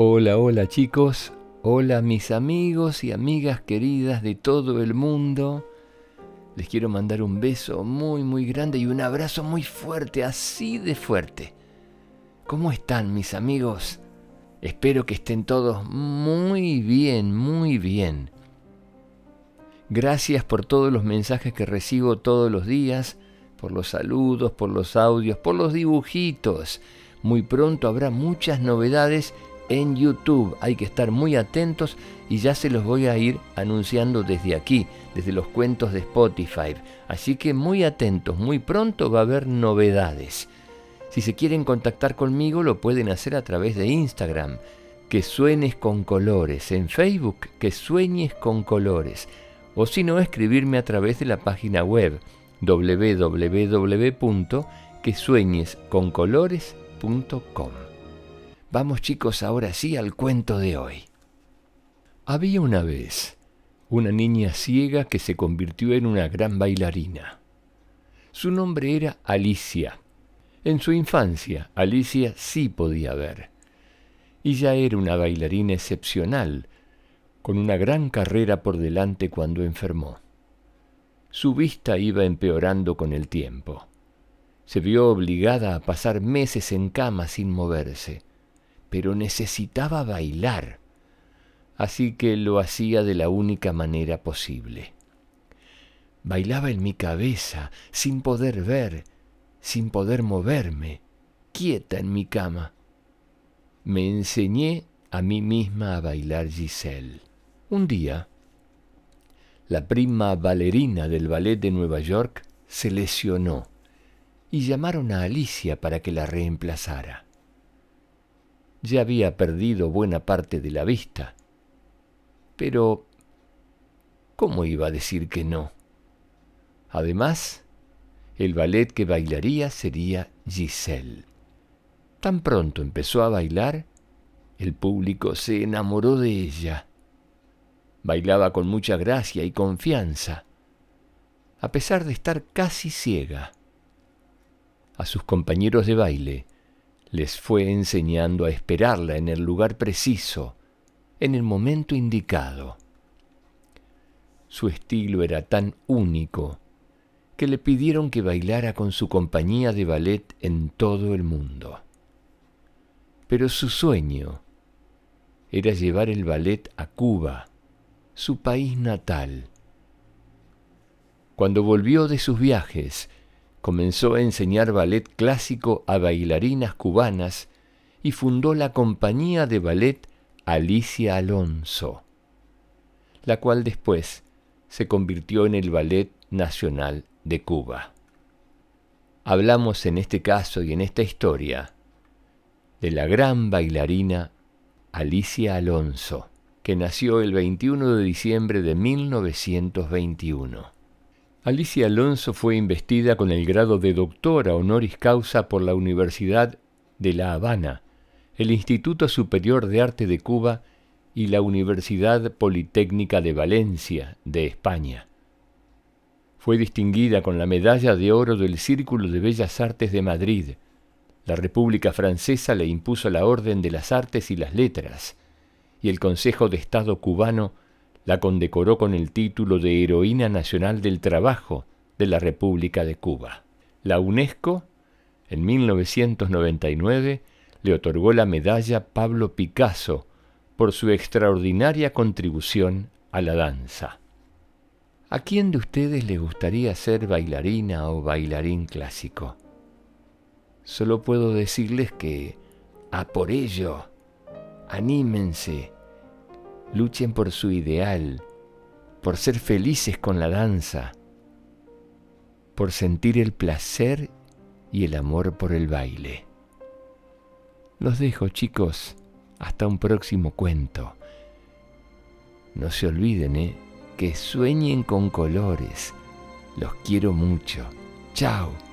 Hola, hola chicos, hola mis amigos y amigas queridas de todo el mundo. Les quiero mandar un beso muy, muy grande y un abrazo muy fuerte, así de fuerte. ¿Cómo están mis amigos? Espero que estén todos muy bien, muy bien. Gracias por todos los mensajes que recibo todos los días, por los saludos, por los audios, por los dibujitos. Muy pronto habrá muchas novedades en YouTube. Hay que estar muy atentos y ya se los voy a ir anunciando desde aquí, desde los cuentos de Spotify. Así que muy atentos, muy pronto va a haber novedades. Si se quieren contactar conmigo lo pueden hacer a través de Instagram, que suenes con colores, en Facebook, que sueñes con colores, o si no, escribirme a través de la página web www.quesueñesconcolores.com. Vamos chicos ahora sí al cuento de hoy. Había una vez una niña ciega que se convirtió en una gran bailarina. Su nombre era Alicia. En su infancia, Alicia sí podía ver. Y ya era una bailarina excepcional, con una gran carrera por delante cuando enfermó. Su vista iba empeorando con el tiempo. Se vio obligada a pasar meses en cama sin moverse pero necesitaba bailar, así que lo hacía de la única manera posible. Bailaba en mi cabeza, sin poder ver, sin poder moverme, quieta en mi cama. Me enseñé a mí misma a bailar Giselle. Un día, la prima bailarina del ballet de Nueva York se lesionó y llamaron a Alicia para que la reemplazara ya había perdido buena parte de la vista. Pero, ¿cómo iba a decir que no? Además, el ballet que bailaría sería Giselle. Tan pronto empezó a bailar, el público se enamoró de ella. Bailaba con mucha gracia y confianza, a pesar de estar casi ciega. A sus compañeros de baile les fue enseñando a esperarla en el lugar preciso, en el momento indicado. Su estilo era tan único que le pidieron que bailara con su compañía de ballet en todo el mundo. Pero su sueño era llevar el ballet a Cuba, su país natal. Cuando volvió de sus viajes, comenzó a enseñar ballet clásico a bailarinas cubanas y fundó la compañía de ballet Alicia Alonso, la cual después se convirtió en el Ballet Nacional de Cuba. Hablamos en este caso y en esta historia de la gran bailarina Alicia Alonso, que nació el 21 de diciembre de 1921. Alicia Alonso fue investida con el grado de doctora honoris causa por la Universidad de La Habana, el Instituto Superior de Arte de Cuba y la Universidad Politécnica de Valencia, de España. Fue distinguida con la Medalla de Oro del Círculo de Bellas Artes de Madrid. La República Francesa le impuso la Orden de las Artes y las Letras, y el Consejo de Estado cubano la condecoró con el título de Heroína Nacional del Trabajo de la República de Cuba. La UNESCO, en 1999, le otorgó la medalla Pablo Picasso por su extraordinaria contribución a la danza. ¿A quién de ustedes le gustaría ser bailarina o bailarín clásico? Solo puedo decirles que, a por ello, anímense, luchen por su ideal, por ser felices con la danza, por sentir el placer y el amor por el baile. Los dejo chicos, hasta un próximo cuento. No se olviden, ¿eh? que sueñen con colores. Los quiero mucho. Chao.